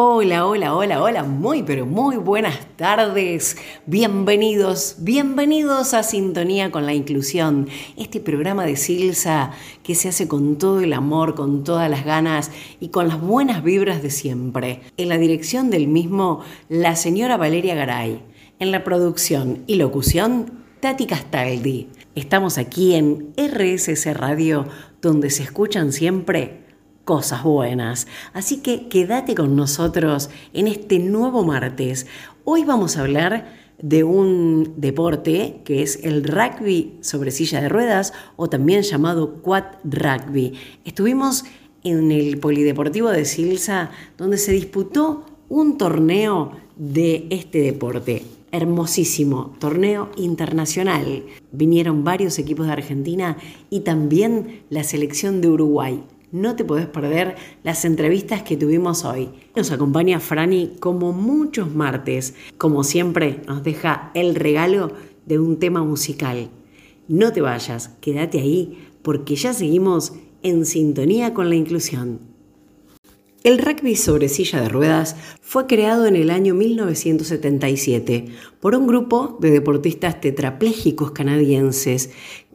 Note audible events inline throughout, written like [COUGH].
Hola, hola, hola, hola, muy pero muy buenas tardes. Bienvenidos, bienvenidos a Sintonía con la Inclusión, este programa de Silsa que se hace con todo el amor, con todas las ganas y con las buenas vibras de siempre. En la dirección del mismo, la señora Valeria Garay. En la producción y locución, Tati Castaldi. Estamos aquí en RSS Radio, donde se escuchan siempre cosas buenas. Así que quédate con nosotros en este nuevo martes. Hoy vamos a hablar de un deporte que es el rugby sobre silla de ruedas o también llamado quad rugby. Estuvimos en el Polideportivo de Silsa donde se disputó un torneo de este deporte. Hermosísimo, torneo internacional. Vinieron varios equipos de Argentina y también la selección de Uruguay. No te podés perder las entrevistas que tuvimos hoy. Nos acompaña Franny como muchos martes. Como siempre, nos deja el regalo de un tema musical. No te vayas, quédate ahí porque ya seguimos en sintonía con la inclusión. El rugby sobre silla de ruedas fue creado en el año 1977 por un grupo de deportistas tetraplégicos canadienses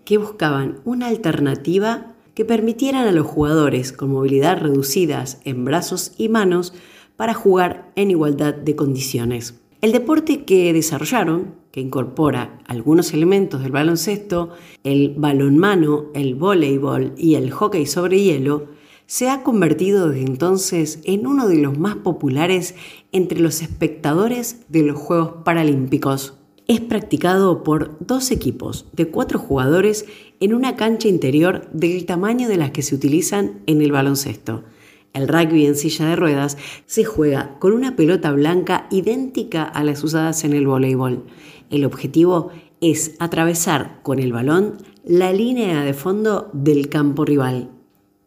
que buscaban una alternativa que permitieran a los jugadores con movilidad reducidas en brazos y manos para jugar en igualdad de condiciones. El deporte que desarrollaron, que incorpora algunos elementos del baloncesto, el balonmano, el voleibol y el hockey sobre hielo, se ha convertido desde entonces en uno de los más populares entre los espectadores de los Juegos Paralímpicos. Es practicado por dos equipos de cuatro jugadores en una cancha interior del tamaño de las que se utilizan en el baloncesto. El rugby en silla de ruedas se juega con una pelota blanca idéntica a las usadas en el voleibol. El objetivo es atravesar con el balón la línea de fondo del campo rival.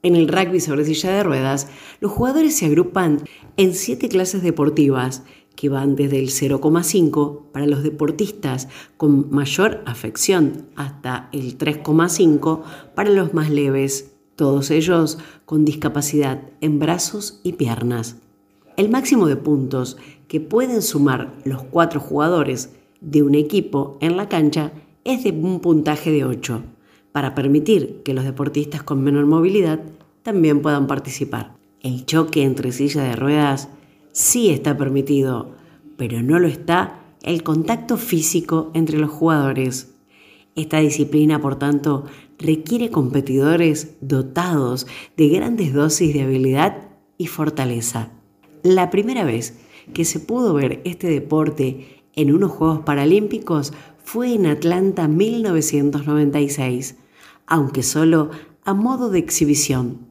En el rugby sobre silla de ruedas, los jugadores se agrupan en siete clases deportivas que van desde el 0,5 para los deportistas con mayor afección hasta el 3,5 para los más leves, todos ellos con discapacidad en brazos y piernas. El máximo de puntos que pueden sumar los cuatro jugadores de un equipo en la cancha es de un puntaje de 8, para permitir que los deportistas con menor movilidad también puedan participar. El choque entre sillas de ruedas sí está permitido, pero no lo está el contacto físico entre los jugadores. Esta disciplina, por tanto, requiere competidores dotados de grandes dosis de habilidad y fortaleza. La primera vez que se pudo ver este deporte en unos Juegos Paralímpicos fue en Atlanta 1996, aunque solo a modo de exhibición.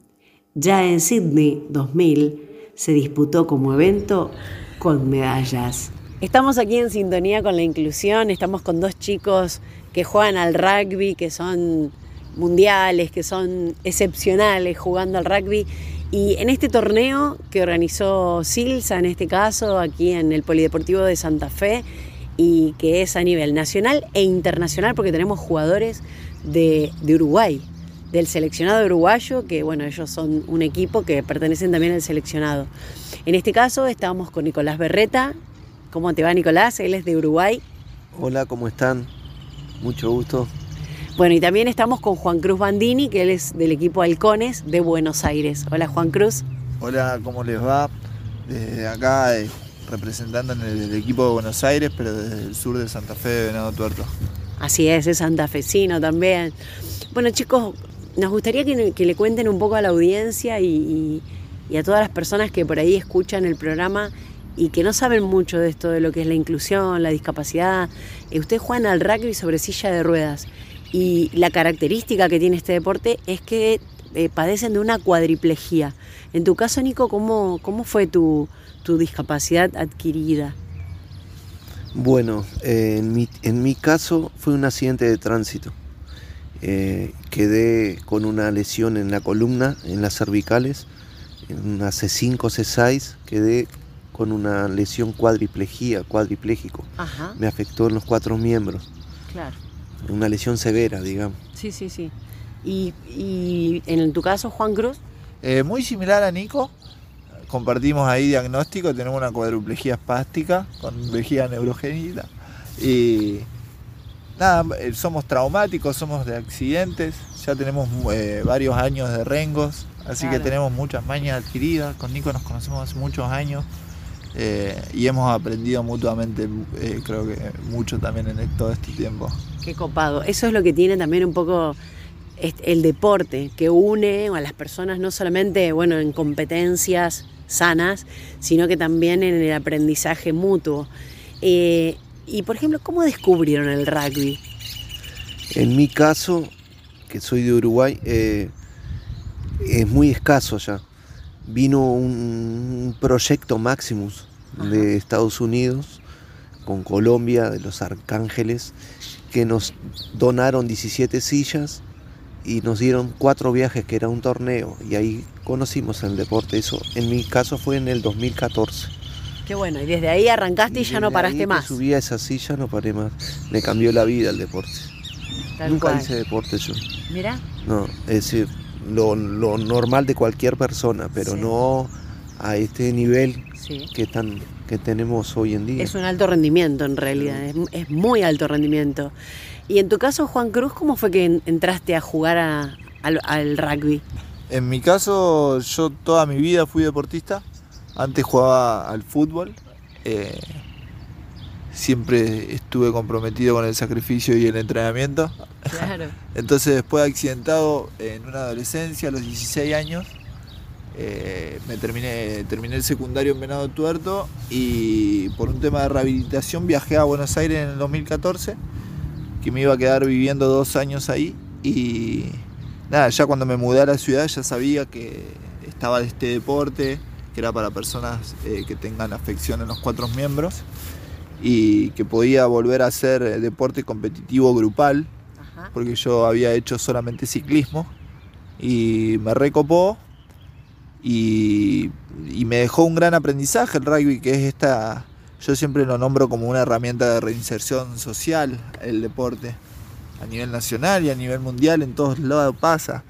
Ya en Sydney 2000 se disputó como evento con medallas. Estamos aquí en sintonía con la inclusión, estamos con dos chicos que juegan al rugby, que son mundiales, que son excepcionales jugando al rugby. Y en este torneo que organizó Silsa, en este caso, aquí en el Polideportivo de Santa Fe, y que es a nivel nacional e internacional, porque tenemos jugadores de, de Uruguay, del seleccionado uruguayo, que bueno, ellos son un equipo que pertenecen también al seleccionado. En este caso estamos con Nicolás Berreta. ¿Cómo te va Nicolás? Él es de Uruguay. Hola, ¿cómo están? Mucho gusto. Bueno, y también estamos con Juan Cruz Bandini, que él es del equipo Halcones de Buenos Aires. Hola Juan Cruz. Hola, ¿cómo les va? Desde acá, eh, representando en el, equipo de Buenos Aires, pero desde el sur de Santa Fe de Venado Tuerto. Así es, es santafesino también. Bueno chicos, nos gustaría que, le cuenten un poco a la audiencia y, a todas las personas que por ahí escuchan el programa y que no saben mucho de esto, de lo que es la inclusión, la discapacidad. Eh, ustedes juegan al rugby sobre silla de ruedas y la característica que tiene este deporte es que eh, padecen de una cuadriplejía. En tu caso, Nico, ¿cómo, cómo fue tu, discapacidad adquirida? Bueno, eh, en, mi, en mi caso fue un accidente de tránsito. Eh, quedé con una lesión en la columna, en las cervicales, en una C5, C6, quedé con una lesión cuadriplejía, cuadripléjico. Me afectó en los cuatro miembros. Claro. Una lesión severa, digamos. Sí, sí, sí. ¿Y, en tu caso, Juan Cruz? Eh, muy similar a Nico, compartimos ahí diagnóstico, tenemos una cuadruplejía espástica con vejiga neurogénica y nada, eh, somos traumáticos, somos de accidentes, ya tenemos eh, varios años de rengos, así que tenemos muchas mañas adquiridas, con Nico nos conocemos hace muchos años eh, y hemos aprendido mutuamente, creo que mucho también en todo este tiempo. Qué copado, eso es lo que tiene también un poco el deporte, que une a las personas no solamente bueno, en competencias sanas, sino que también en el aprendizaje mutuo. Y por ejemplo, ¿cómo descubrieron el rugby? En mi caso, que soy de Uruguay, eh, es muy escaso ya. Vino un proyecto Maximus de Estados Unidos con Colombia, de los Arcángeles, que nos donaron 17 sillas y nos dieron cuatro viajes, que era un torneo, y ahí conocimos el deporte. Eso en mi caso fue en el 2014. Qué bueno, y desde ahí arrancaste y, ya no paraste más. subí a esa silla, no paré más. Me cambió la vida el deporte. Nunca hice deporte yo. Mira. No, es decir, lo, normal de cualquier persona, pero no a este nivel que, tan, que tenemos hoy en día. Es un alto rendimiento en realidad, es, muy alto rendimiento. Y en tu caso, Juan Cruz, ¿cómo fue que entraste a jugar al rugby? En mi caso, yo toda mi vida fui deportista. Antes jugaba al fútbol. Eh, siempre estuve comprometido con el sacrificio y el entrenamiento. Claro. [LAUGHS] Entonces después de accidentado en una adolescencia, a los 16 años, eh, me terminé, terminé el secundario en Venado Tuerto y por un tema de rehabilitación viajé a Buenos Aires en el 2014, que me iba a quedar viviendo dos años ahí y nada, ya cuando me mudé a la ciudad ya sabía que estaba de este deporte, que era para personas eh, que tengan afección en los cuatro miembros y que podía volver a hacer eh, deporte competitivo grupal, porque yo había hecho solamente ciclismo y me recopó y, y, me dejó un gran aprendizaje el rugby, que es esta, yo siempre lo nombro como una herramienta de reinserción social, el deporte, a nivel nacional y a nivel mundial, en todos lados pasa.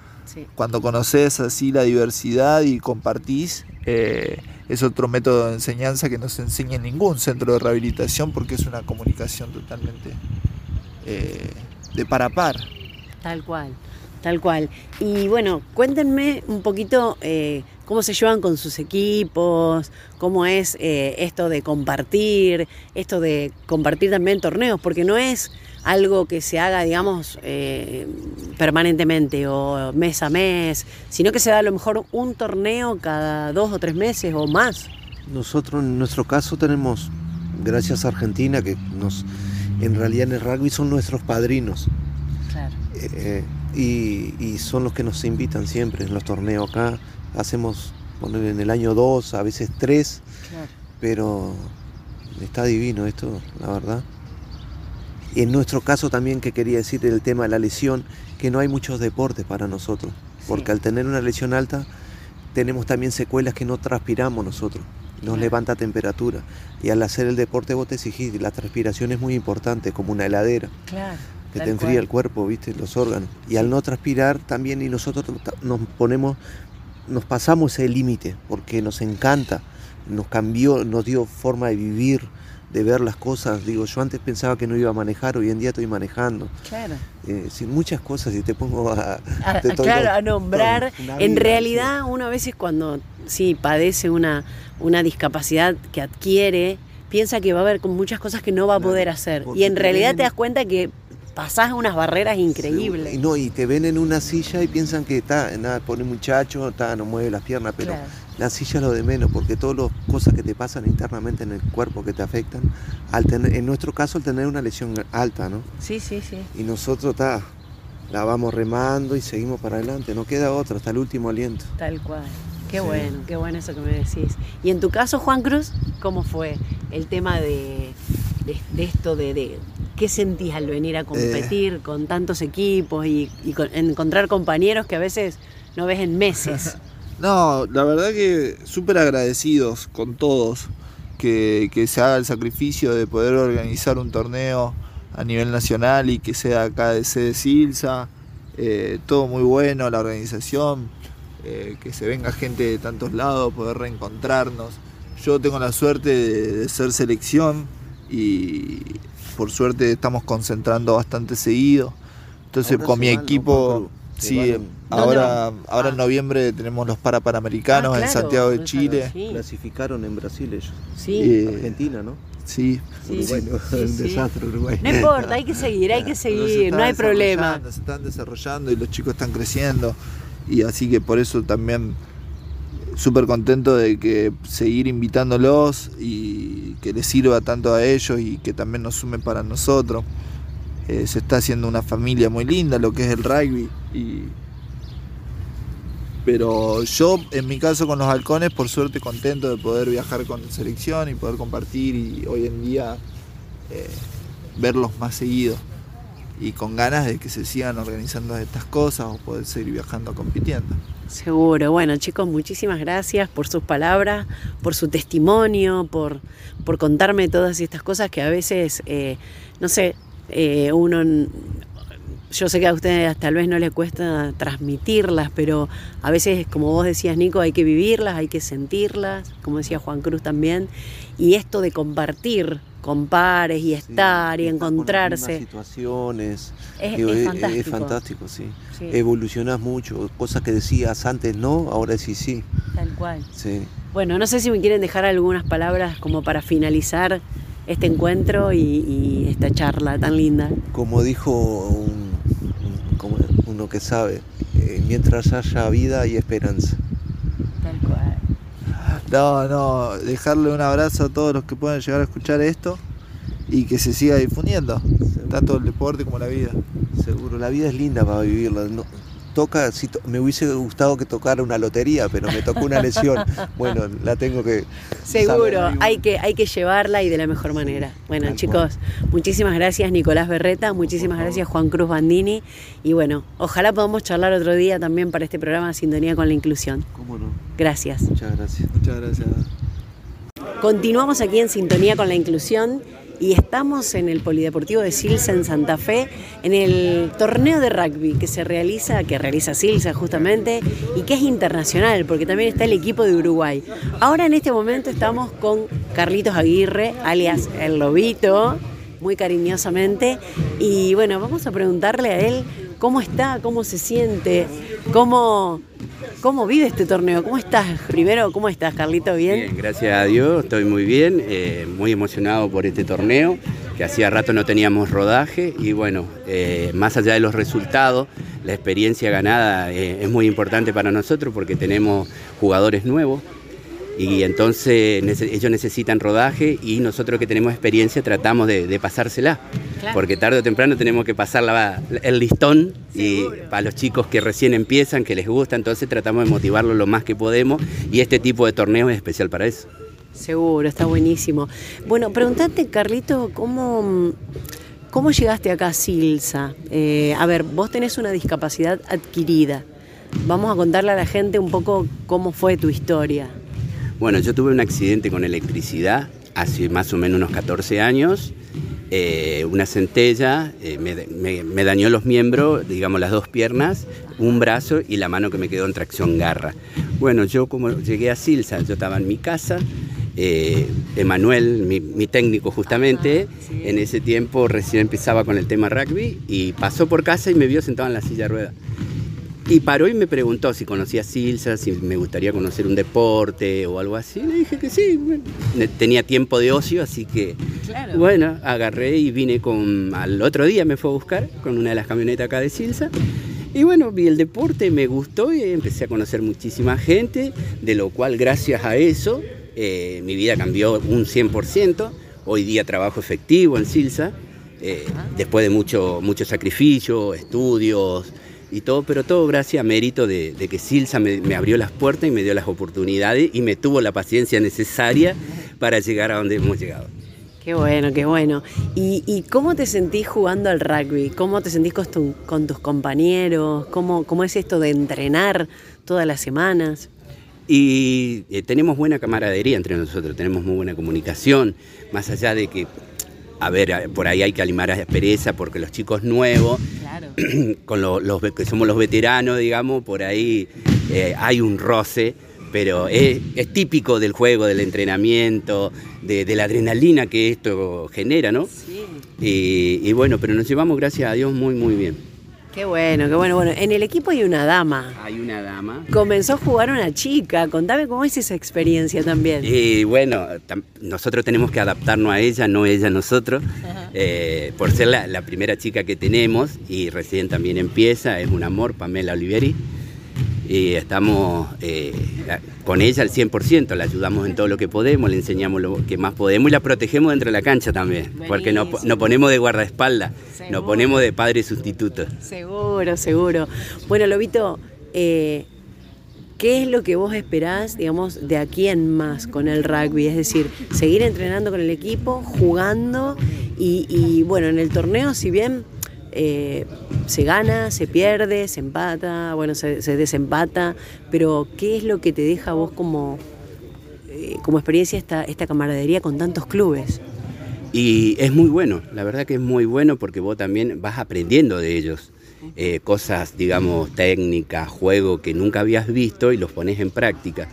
Cuando conoces así la diversidad y compartís, eh, es otro método de enseñanza que no se enseña en ningún centro de rehabilitación porque es una comunicación totalmente eh, de par a par. Tal cual, tal cual. Y bueno, cuéntenme un poquito eh, cómo se llevan con sus equipos, cómo es esto de compartir, esto de compartir también torneos, porque no es algo que se haga, digamos, eh, permanentemente o mes a mes, sino que se da a lo mejor un torneo cada dos o tres meses o más. Nosotros en nuestro caso tenemos, gracias a Argentina, que nos, en realidad en el rugby son nuestros padrinos. Claro. Eh, y, son los que nos invitan siempre en los torneos acá. Hacemos, poner en el año dos, a veces tres, claro. pero está divino esto, la verdad. En nuestro caso también que quería decir el tema de la lesión, que no hay muchos deportes para nosotros, porque al tener una lesión alta tenemos también secuelas que no transpiramos nosotros, nos levanta temperatura. Y al hacer el deporte vos te exigís, la transpiración es muy importante, como una heladera. que te enfría el cuerpo, viste, los órganos. Y al no transpirar también y nosotros nos ponemos, nos pasamos ese límite, porque nos encanta, nos cambió, nos dio forma de vivir, de ver las cosas. Digo, yo antes pensaba que no iba a manejar, hoy en día estoy manejando. Claro. Eh, sin muchas cosas, y te pongo a, claro, a nombrar. en realidad, uno a veces cuando sí padece una, una discapacidad que adquiere, piensa que va a haber con muchas cosas que no va a poder hacer. Y en realidad te das cuenta que pasás unas barreras increíbles. y no, y te ven en una silla y piensan que está, nada, pone muchacho, está, no mueve las piernas, pero la silla es lo de menos, porque todas las cosas que te pasan internamente en el cuerpo que te afectan, al tener, en nuestro caso al tener una lesión alta, ¿no? Sí, sí, sí. Y nosotros está, la vamos remando y seguimos para adelante, no queda otra, hasta el último aliento. Tal cual. Qué bueno, qué bueno eso que me decís. Y en tu caso, Juan Cruz, ¿cómo fue el tema de, esto de, qué sentís al venir a eh. competir con tantos equipos y, encontrar compañeros que a veces no ves en meses? [LAUGHS] no, la verdad que súper agradecidos con todos que, se haga el sacrificio de poder organizar un torneo a nivel nacional y que sea acá de sede Silsa. Eh, todo muy bueno, la organización eh, que se venga gente de tantos lados, poder reencontrarnos. Yo tengo la suerte de, ser selección y por suerte estamos concentrando bastante seguido. Entonces con mi equipo, sí, ahora, ahora en ah. noviembre tenemos los Parapanamericanos ah, en Santiago de Chile. Clasificaron en Brasil ellos. Sí. Eh, Argentina, ¿no? [LAUGHS] Sí, desastre Uruguay. No importa, hay que seguir, hay que seguir, no hay problema. Se están desarrollando y los chicos están creciendo y así que por eso también súper contento de que seguir invitándolos y que les sirva tanto a ellos y que también nos sumen para nosotros. Eh, se está haciendo una familia muy linda lo que es el rugby pero yo en mi caso con los halcones por suerte contento de poder viajar con selección y poder compartir y hoy en día eh, verlos más seguidos y con ganas de que se sigan organizando estas cosas o poder seguir viajando compitiendo. Seguro. Bueno, chicos, muchísimas gracias por sus palabras, por su testimonio, por, por contarme todas estas cosas que a veces, eh, no sé, eh, uno yo sé que a ustedes tal vez no les cuesta transmitirlas, pero a veces, como vos decías, Nico, hay que vivirlas, hay que sentirlas, como decía Juan Cruz también, y esto de compartir con pares y estar y encontrarse. situaciones. Es, fantástico. sí. Evolucionás mucho, cosas que decías antes no, ahora sí sí. Tal cual. Sí. Bueno, no sé si me quieren dejar algunas palabras como para finalizar este encuentro y, esta charla tan linda. Como dijo uno que sabe, eh, mientras haya vida y esperanza. Tal cual. No, no, dejarle un abrazo a todos los que puedan llegar a escuchar esto y que se siga difundiendo, tanto el deporte como la vida. Seguro, la vida es linda para vivirla. No, toca, si me hubiese gustado que tocara una lotería, pero me tocó una lesión. [LAUGHS] bueno, la tengo que... Seguro, hay que, hay que llevarla y de la mejor manera. Bueno, chicos, muchísimas gracias Nicolás Berreta, muchísimas gracias Juan Cruz Bandini y bueno, ojalá podamos charlar otro día también para este programa Sintonía con la Inclusión. ¿Cómo no? Gracias. Muchas gracias. Muchas gracias. Continuamos aquí en Sintonía con la Inclusión y estamos en el Polideportivo de Silsa en Santa Fe, en el torneo de rugby que se realiza, que realiza Silsa justamente, y que es internacional, porque también está el equipo de Uruguay. Ahora en este momento estamos con Carlitos Aguirre, alias El Lobito, muy cariñosamente, y bueno, vamos a preguntarle a él cómo está, cómo se siente, cómo ¿Cómo vive este torneo? ¿Cómo estás? Primero, ¿cómo estás, Carlito? ¿Bien? Bien, gracias a Dios, estoy muy bien, eh, muy emocionado por este torneo, que hacía rato no teníamos rodaje y bueno, eh, más allá de los resultados, la experiencia ganada eh, es muy importante para nosotros porque tenemos jugadores nuevos, y entonces ellos necesitan rodaje y nosotros que tenemos experiencia tratamos de, pasársela, porque tarde o temprano tenemos que pasar el listón y para los chicos que recién empiezan, que les gusta, entonces tratamos de motivarlos lo más que podemos y este tipo de torneo es especial para eso. Seguro, está buenísimo. Bueno, preguntate, Carlito, ¿cómo, cómo llegaste acá a Silsa? Eh, a ver, vos tenés una discapacidad adquirida. Vamos a contarle a la gente un poco cómo fue tu historia. Bueno, yo tuve un accidente con electricidad hace más o menos unos 14 años. Eh, una centella eh, me, dañó los miembros, digamos las dos piernas, un brazo y la mano que me quedó en tracción garra. Bueno, yo como llegué a Silsa, yo estaba en mi casa, eh, Emanuel, mi, técnico justamente, en ese tiempo recién empezaba con el tema rugby y pasó por casa y me vio sentado en la silla de ruedas. Y paró y me preguntó si conocía Silsa, si me gustaría conocer un deporte o algo así. Le dije que sí. Tenía tiempo de ocio, así que bueno, agarré y vine con. Al otro día me fue a buscar con una de las camionetas acá de Silsa. Y bueno, vi el deporte, me gustó y empecé a conocer muchísima gente, de lo cual gracias a eso eh, mi vida cambió un 100%. Hoy día trabajo efectivo en Silsa, eh, después de mucho, mucho sacrificio, estudios, y todo, pero todo gracias a mérito de, que Silsa me, abrió las puertas y me dio las oportunidades y me tuvo la paciencia necesaria para llegar a donde hemos llegado. Qué bueno, qué bueno. ¿Y, cómo te sentís jugando al rugby? ¿Cómo te sentís con, tus compañeros? ¿Cómo, ¿Cómo, es esto de entrenar todas las semanas? Y eh, tenemos buena camaradería entre nosotros, tenemos muy buena comunicación, más allá de que a ver, por ahí hay que animar a pereza porque los chicos nuevos, [CLEARS THROAT] con los que somos los veteranos, digamos, por ahí eh, hay un roce, pero es, típico del juego, del entrenamiento, de, la adrenalina que esto genera, ¿no? Sí. y bueno, pero nos llevamos, gracias a Dios, muy, muy bien. Qué bueno, qué bueno. Bueno, en el equipo hay una dama. Hay una dama. Comenzó a jugar una chica. Contame cómo es esa experiencia también. Y bueno, nosotros tenemos que adaptarnos a ella, no ella a nosotros. Eh, por ser la, primera chica que tenemos y recién también empieza, es un amor, Pamela Oliveri y estamos eh, con ella al 100%, la ayudamos en todo lo que podemos, le enseñamos lo que más podemos y la protegemos dentro de la cancha también, porque nos, ponemos de guardaespaldas, nos ponemos de padre sustituto. Seguro, seguro. Bueno, Lobito, eh, ¿qué es lo que vos esperás, digamos, de aquí en más con el rugby? Es decir, seguir entrenando con el equipo, jugando y, y bueno, en el torneo, si bien eh, se gana, se pierde, se empata, bueno, se, desempata, pero ¿qué es lo que te deja vos como, eh, como experiencia esta, esta camaradería con tantos clubes? Y es muy bueno, la verdad que es muy bueno porque vos también vas aprendiendo de ellos. Eh, cosas, digamos, técnicas, juego que nunca habías visto y los pones en práctica.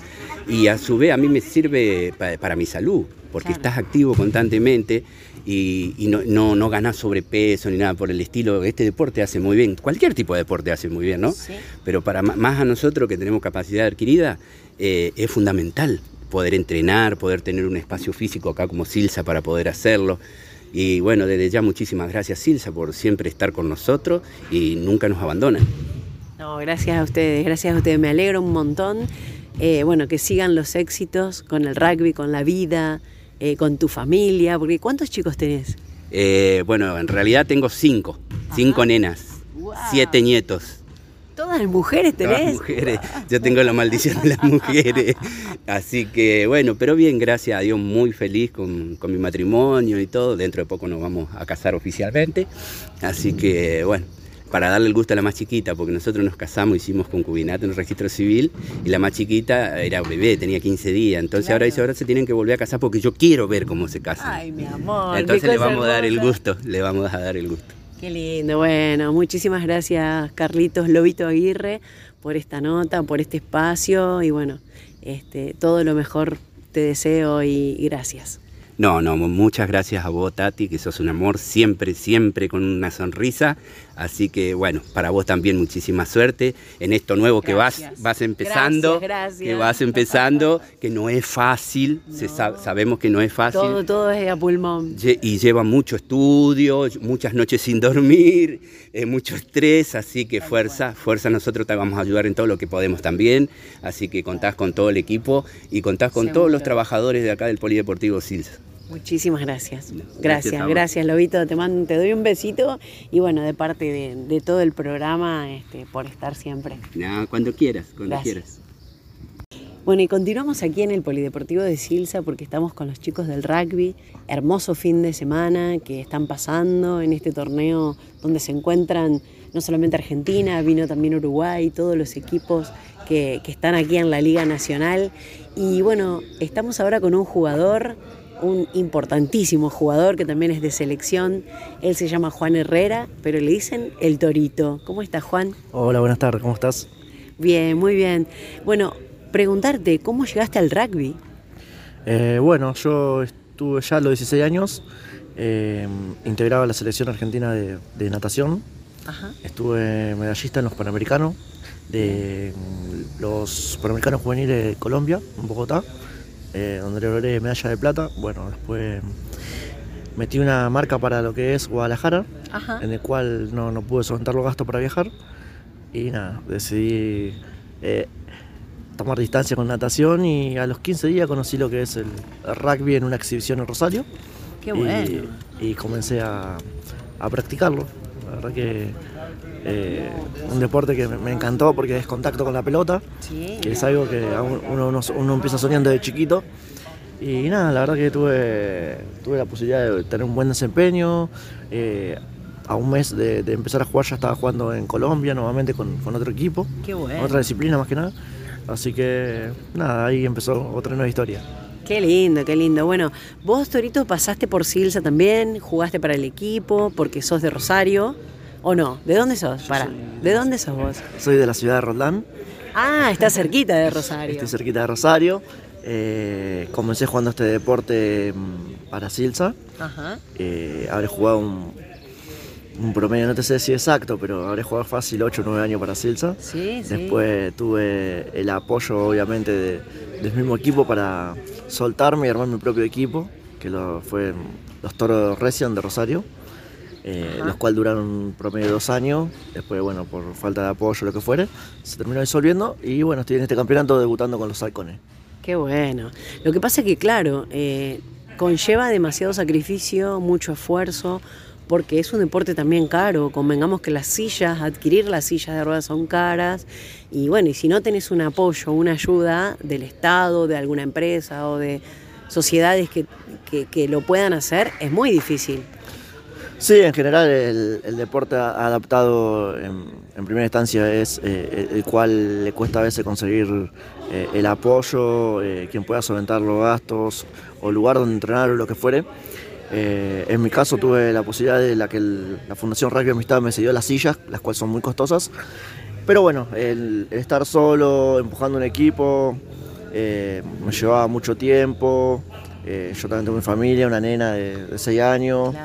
Y a su vez a mí me sirve para, mi salud, porque estás activo constantemente y, no, no, no ganas sobrepeso ni nada por el estilo. Este deporte hace muy bien, cualquier tipo de deporte hace muy bien, ¿no? Pero para más a nosotros que tenemos capacidad adquirida, eh, es fundamental poder entrenar, poder tener un espacio físico acá como Silsa para poder hacerlo. Y bueno, desde ya muchísimas gracias Silsa por siempre estar con nosotros y nunca nos abandonan. No, gracias a ustedes, gracias a ustedes, me alegro un montón. Eh, bueno, que sigan los éxitos con el rugby, con la vida, eh, con tu familia, porque ¿cuántos chicos tenés? Eh, bueno, en realidad tengo cinco, cinco nenas, siete nietos. ¿Todas mujeres tenés? Todas mujeres. Yo tengo la maldición de las mujeres. Así que bueno, pero bien, gracias a Dios, muy feliz con, con mi matrimonio y todo. Dentro de poco nos vamos a casar oficialmente. Así que bueno, para darle el gusto a la más chiquita, porque nosotros nos casamos, hicimos concubinato en el registro civil y la más chiquita era bebé, tenía 15 días. Entonces ahora dice, ahora se tienen que volver a casar porque yo quiero ver cómo se casan. Ay, mi amor. Entonces le vamos a dar el gusto, le vamos a dar el gusto. Qué lindo, bueno, muchísimas gracias Carlitos Lobito Aguirre por esta nota, por este espacio y bueno, este, todo lo mejor te deseo y gracias. No, no, muchas gracias a vos, Tati, que sos un amor, siempre, siempre con una sonrisa. Así que bueno, para vos también muchísima suerte en esto nuevo que vas, vas empezando, que vas empezando, que no es fácil, sabemos que no es fácil. Todo, todo es a pulmón. Y lleva mucho estudio, muchas noches sin dormir, eh, mucho estrés, así que fuerza, fuerza, nosotros te vamos a ayudar en todo lo que podemos también. Así que contás con todo el equipo y contás con todos los trabajadores de acá del Polideportivo Sils. Muchísimas gracias. Gracias, gracias, Lobito. Te mando, te doy un besito y bueno, de parte de, todo el programa, este, por estar siempre. cuando quieras, cuando quieras. Bueno, y continuamos aquí en el Polideportivo de Silsa porque estamos con los chicos del rugby. Hermoso fin de semana que están pasando en este torneo donde se encuentran no solamente Argentina, vino también Uruguay, todos los equipos que, que están aquí en la Liga Nacional. Y bueno, estamos ahora con un jugador un importantísimo jugador que también es de selección. Él se llama Juan Herrera, pero le dicen el Torito. ¿Cómo estás, Juan? Hola, buenas tardes, ¿cómo estás? Bien, muy bien. Bueno, preguntarte, ¿cómo llegaste al rugby? Eh, bueno, yo estuve ya a los 16 años, eh, integraba la selección argentina de, natación. Estuve medallista en los Panamericanos, de los Panamericanos Juveniles de Colombia, en Bogotá. Eh, donde le logré medalla de plata. Bueno, después metí una marca para lo que es Guadalajara, en el cual no, pude solventar los gastos para viajar. Y nada, decidí eh, tomar distancia con natación y a los 15 días conocí lo que es el, rugby en una exhibición en Rosario. Qué bueno. Y, comencé a, a practicarlo. La verdad que eh, un deporte que me encantó porque es contacto con la pelota, que es algo que uno, empieza soñando de chiquito. Y nada, la verdad que tuve, tuve la posibilidad de tener un buen desempeño. Eh, a un mes de, empezar a jugar ya estaba jugando en Colombia nuevamente con, otro equipo, otra disciplina más que nada. Así que nada, ahí empezó otra nueva historia. Qué lindo, qué lindo. Bueno, vos, Torito, pasaste por Silsa también, jugaste para el equipo, porque sos de Rosario. ¿O no? ¿De dónde sos? Para. ¿De dónde sos vos? Soy de la ciudad de Roldán. Ah, está cerquita de Rosario. Estoy cerquita de Rosario. Eh, comencé jugando este deporte mm, para Silsa. Ajá. Eh, habré jugado un, promedio, no te sé si exacto, pero habré jugado fácil 8 o 9 años para Silsa. Sí, Después tuve el apoyo, obviamente, del mismo equipo para soltarme y armar mi propio equipo, que lo, fue los Toros Recian de Rosario. Eh, los cuales duraron un promedio de dos años, después, bueno, por falta de apoyo, lo que fuere, se terminó disolviendo y bueno, estoy en este campeonato debutando con los halcones. Qué bueno. Lo que pasa es que, claro, eh, conlleva demasiado sacrificio, mucho esfuerzo, porque es un deporte también caro. Convengamos que las sillas, adquirir las sillas de ruedas son caras. Y bueno, y si no tenés un apoyo, una ayuda del Estado, de alguna empresa o de sociedades que, que lo puedan hacer, es muy difícil. Sí, en general el, deporte adaptado en, primera instancia es eh, el cual le cuesta a veces conseguir eh, el apoyo, eh, quien pueda solventar los gastos o lugar donde entrenar o lo que fuere. en mi caso tuve la posibilidad de la que la Fundación Rugby Amistad me cedió las sillas, las cuales son muy costosas. Pero bueno, el, estar solo, empujando un equipo, me llevaba mucho tiempo. yo también tengo mi familia, una nena de 6 años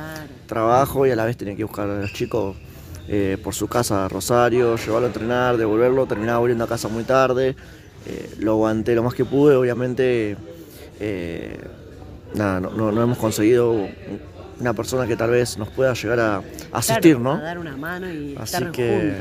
trabajo y a la vez tenía que buscar a los chicos eh, por su casa a Rosario, llevarlo a entrenar, devolverlo, terminaba volviendo a casa muy tarde, eh, lo aguanté lo más que pude, obviamente eh, nada, no, hemos conseguido una persona que tal vez nos pueda llegar a asistir, ¿no? A dar una mano y Así que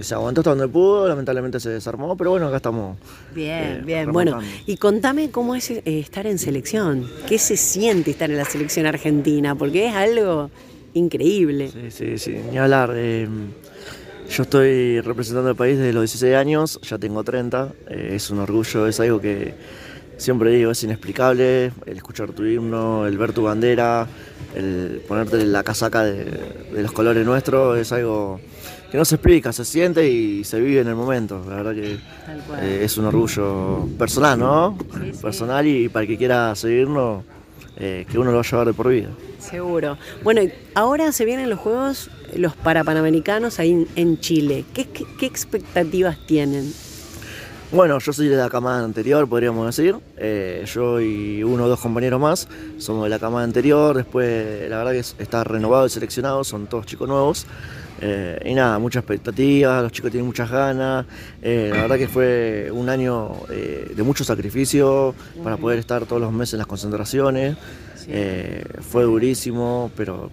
se aguantó hasta donde pudo, lamentablemente se desarmó, pero bueno, acá estamos. Bien, bien. Bueno, y contame cómo es eh, estar en selección. ¿Qué se siente estar en la selección argentina? Porque es algo increíble. Sí, sí, sí. Ni hablar. Eh, yo estoy representando el país desde los 16 años, ya tengo 30. Eh, es un orgullo, es algo que siempre digo, es inexplicable. El escuchar tu himno, el ver tu bandera, el ponerte la casaca de, de los colores nuestros, es algo que no se explica, se siente y se vive en el momento. La verdad que eh, es un orgullo personal, ¿no? Personal y para el que quiera seguirnos, eh, que uno lo va a llevar de por vida. Seguro. Bueno, ahora se vienen los Juegos, los Parapanamericanos ahí en Chile. ¿Qué, expectativas tienen? Bueno, yo soy de la camada anterior, podríamos decir. Eh, yo y uno o dos compañeros más somos de la camada anterior. Después, la verdad que está renovado y seleccionado, son todos chicos nuevos. Eh, y nada, mucha expectativa, los chicos tienen muchas ganas. Eh, la verdad que fue un año eh, de mucho sacrificio para poder estar todos los meses en las concentraciones. fue durísimo, pero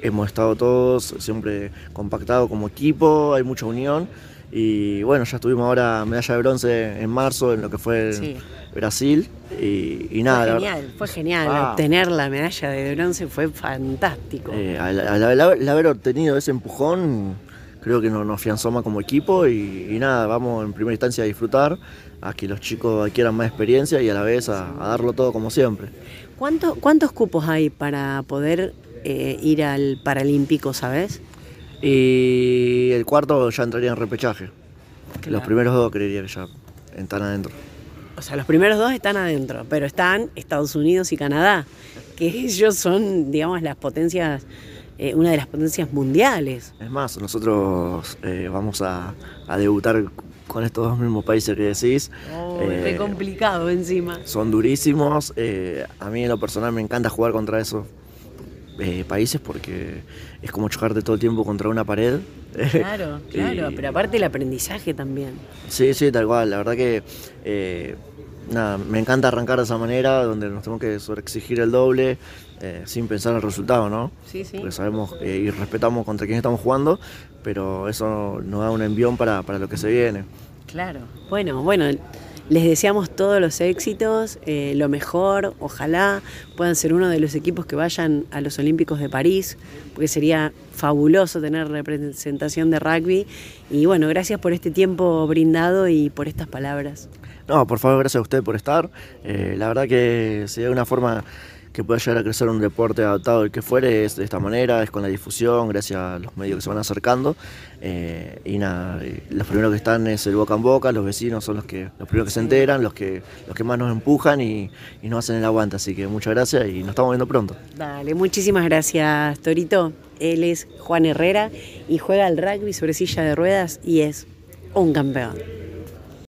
hemos estado todos siempre compactados como equipo, hay mucha unión. Y bueno, ya estuvimos ahora medalla de bronce en marzo en lo que fue Brasil. Y, nada. Fue genial, fue genial. Ah. Obtener la medalla de bronce fue fantástico. Eh, al, haber obtenido ese empujón, creo que nos, afianzó más como equipo. Y, nada, vamos en primera instancia a disfrutar, a que los chicos adquieran más experiencia y a la vez a, darlo todo como siempre. ¿Cuánto, ¿Cuántos cupos hay para poder eh, ir al Paralímpico, sabes? Y el cuarto ya entraría en repechaje. Los primeros dos creería que ya están adentro. O sea, los primeros dos están adentro, pero están Estados Unidos y Canadá, que ellos son, digamos, las potencias, eh, una de las potencias mundiales. Es más, nosotros eh, vamos a, debutar con estos dos mismos países que decís. Oh, eh, complicado encima. Son durísimos. Eh, a mí en lo personal me encanta jugar contra esos eh, países porque es como chocarte todo el tiempo contra una pared. Claro, [LAUGHS] claro, pero aparte el aprendizaje también. Sí, sí, tal cual. La verdad que eh, nada, me encanta arrancar de esa manera, donde nos tenemos que sobreexigir el doble, eh, sin pensar en el resultado, ¿no? Sí, sí. Porque sabemos y respetamos contra quién estamos jugando, pero eso nos da un envión para, para lo que se viene. Claro. Bueno, bueno, les deseamos todos los éxitos, eh, lo mejor, ojalá puedan ser uno de los equipos que vayan a los Olímpicos de París, porque sería fabuloso tener representación de rugby. Y bueno, gracias por este tiempo brindado y por estas palabras. No, por favor, gracias a usted por estar. Eh, la verdad que sería una forma que pueda llegar a crecer un deporte adaptado el que fuere es de esta manera, es con la difusión, gracias a los medios que se van acercando. Eh, y nada, los primeros que están es el boca en boca, los vecinos son los que los primeros que se enteran, los que, los que más nos empujan y, y nos hacen el aguante. Así que muchas gracias y nos estamos viendo pronto. Dale, muchísimas gracias, Torito. Él es Juan Herrera y juega al rugby sobre silla de ruedas y es un campeón.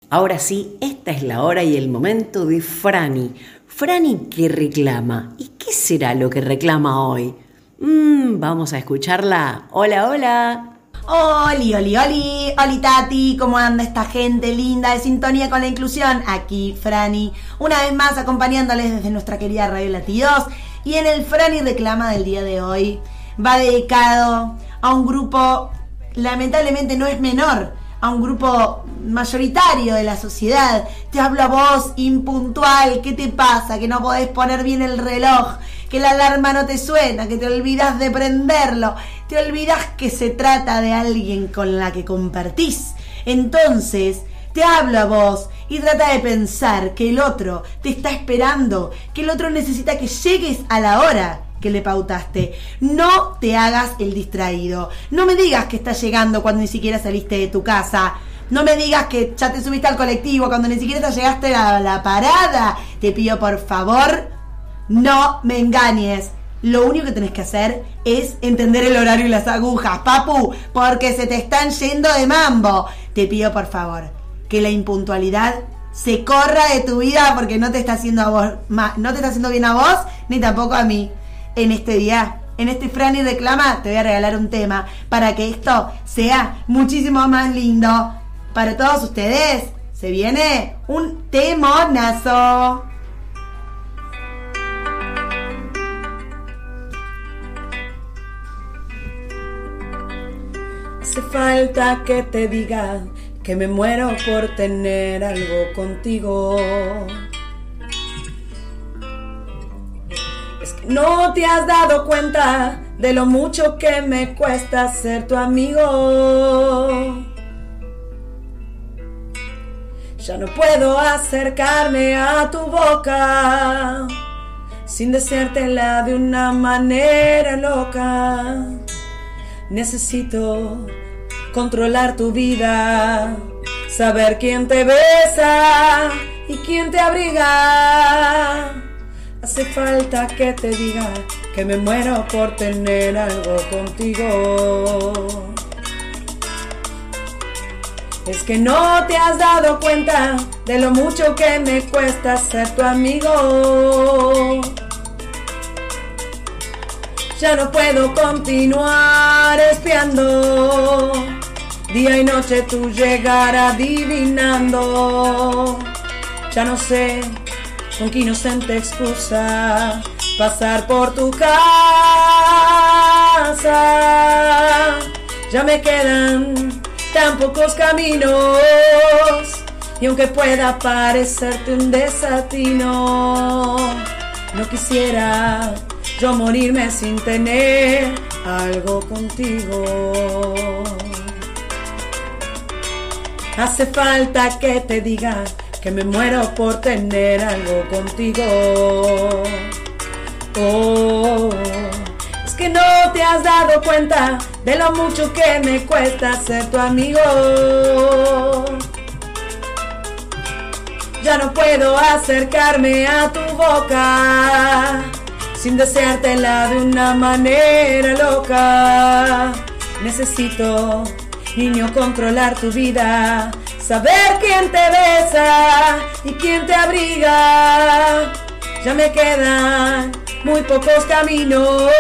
Ahora sí, esta es la hora y el momento de Franny. Franny, ¿qué reclama? ¿Y qué será lo que reclama hoy? Mm, vamos a escucharla. Hola, hola. Oli, oli, oli, oli Tati, ¿cómo anda esta gente linda de sintonía con la inclusión? Aquí Franny, una vez más acompañándoles desde nuestra querida Radio Latidos. Y en el Franny Reclama del día de hoy va dedicado a un grupo, lamentablemente no es menor, a un grupo mayoritario de la sociedad. Te hablo a vos, impuntual, ¿qué te pasa? Que no podés poner bien el reloj, que la alarma no te suena, que te olvidas de prenderlo, te olvidas que se trata de alguien con la que compartís. Entonces, te hablo a vos y trata de pensar que el otro te está esperando, que el otro necesita que llegues a la hora que le pautaste. No te hagas el distraído. No me digas que estás llegando cuando ni siquiera saliste de tu casa. No me digas que ya te subiste al colectivo cuando ni siquiera te llegaste a la parada. Te pido por favor, no me engañes. Lo único que tenés que hacer es entender el horario y las agujas, papu, porque se te están yendo de mambo. Te pido por favor que la impuntualidad se corra de tu vida porque no te está haciendo a vos, no te está haciendo bien a vos ni tampoco a mí en este día. En este Fran y Reclama te voy a regalar un tema para que esto sea muchísimo más lindo. Para todos ustedes, se viene un temonazo. Hace falta que te diga que me muero por tener algo contigo. No te has dado cuenta de lo mucho que me cuesta ser tu amigo. Ya no puedo acercarme a tu boca sin deseártela de una manera loca. Necesito controlar tu vida, saber quién te besa y quién te abriga Hace falta que te diga que me muero por tener algo contigo. Es que no te has dado cuenta de lo mucho que me cuesta ser tu amigo. Ya no puedo continuar espiando. Día y noche tú llegar adivinando. Ya no sé con qué inocente excusa pasar por tu casa. Ya me quedan tan pocos caminos y aunque pueda parecerte un desatino, no quisiera yo morirme sin tener algo contigo. Hace falta que te diga que me muero por tener algo contigo. Oh, es que no te has dado cuenta de lo mucho que me cuesta ser tu amigo. Ya no puedo acercarme a tu boca sin deseártela de una manera loca. Necesito, niño, controlar tu vida Saber quién te besa y quién te abriga. Ya me quedan muy pocos caminos.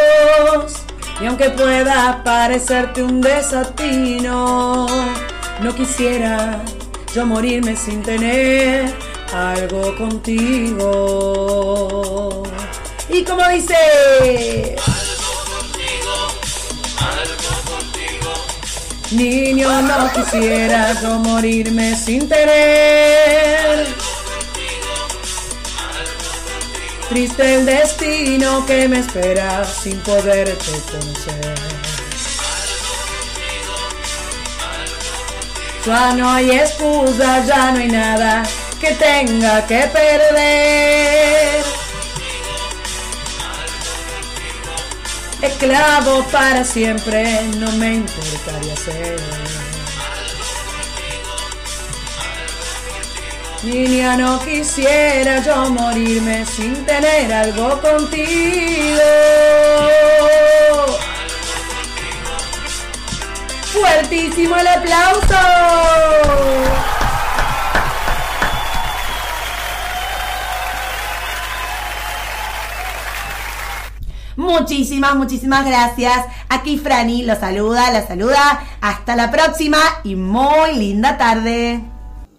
Y aunque pueda parecerte un desatino, no quisiera yo morirme sin tener algo contigo. Y como dice... Niño, no quisiera yo morirme sin tener. Triste el destino que me espera sin poderte conocer. Ya no hay excusa, ya no hay nada que tenga que perder. Esclavo para siempre, no me importaría ser. Niña, no quisiera yo morirme sin tener algo contigo. Fuertísimo el aplauso. Muchísimas, muchísimas gracias. Aquí Franny lo saluda, la saluda. Hasta la próxima y muy linda tarde.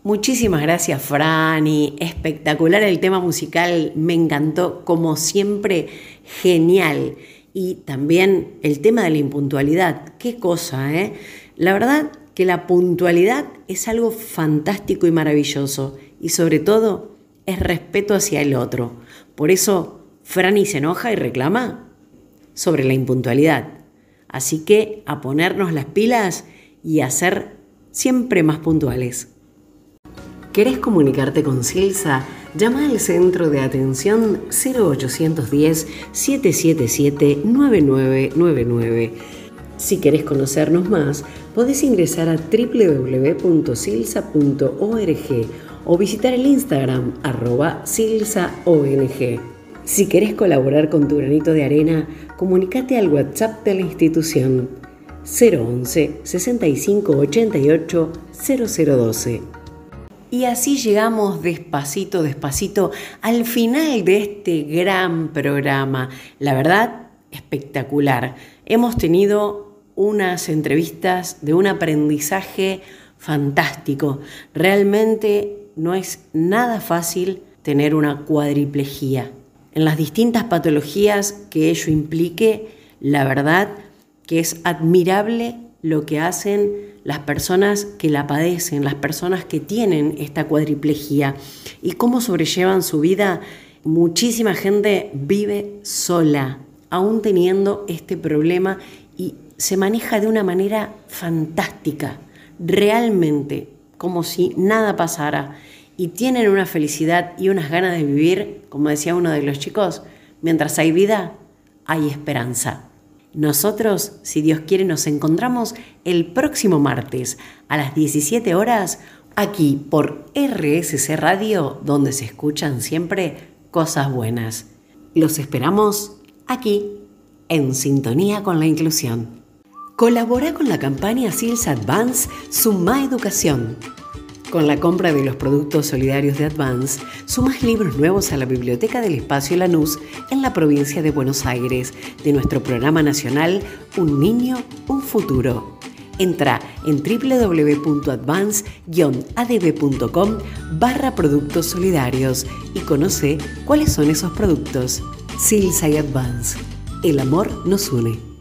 Muchísimas gracias, Franny. Espectacular el tema musical. Me encantó, como siempre, genial. Y también el tema de la impuntualidad. Qué cosa, ¿eh? La verdad que la puntualidad es algo fantástico y maravilloso. Y sobre todo, es respeto hacia el otro. Por eso, Franny se enoja y reclama sobre la impuntualidad. Así que a ponernos las pilas y a ser siempre más puntuales. ¿Querés comunicarte con Silsa? Llama al centro de atención 0810-777-9999. Si querés conocernos más, podés ingresar a www.silsa.org o visitar el Instagram arroba silsaong. Si querés colaborar con tu granito de arena, comunícate al WhatsApp de la institución 011 65 88 0012. Y así llegamos despacito, despacito al final de este gran programa. La verdad, espectacular. Hemos tenido unas entrevistas de un aprendizaje fantástico. Realmente no es nada fácil tener una cuadriplejía. En las distintas patologías que ello implique, la verdad que es admirable lo que hacen las personas que la padecen, las personas que tienen esta cuadriplejía y cómo sobrellevan su vida. Muchísima gente vive sola, aún teniendo este problema y se maneja de una manera fantástica, realmente, como si nada pasara. Y tienen una felicidad y unas ganas de vivir, como decía uno de los chicos, mientras hay vida, hay esperanza. Nosotros, si Dios quiere, nos encontramos el próximo martes a las 17 horas aquí por RSC Radio, donde se escuchan siempre cosas buenas. Los esperamos aquí, en sintonía con la inclusión. Colabora con la campaña SILS Advance Suma Educación con la compra de los productos solidarios de Advance, sumas libros nuevos a la Biblioteca del Espacio Lanús en la provincia de Buenos Aires de nuestro programa nacional Un Niño, un Futuro. Entra en www.advance-adb.com barra productos solidarios y conoce cuáles son esos productos. Silsa y Advance. El amor nos une.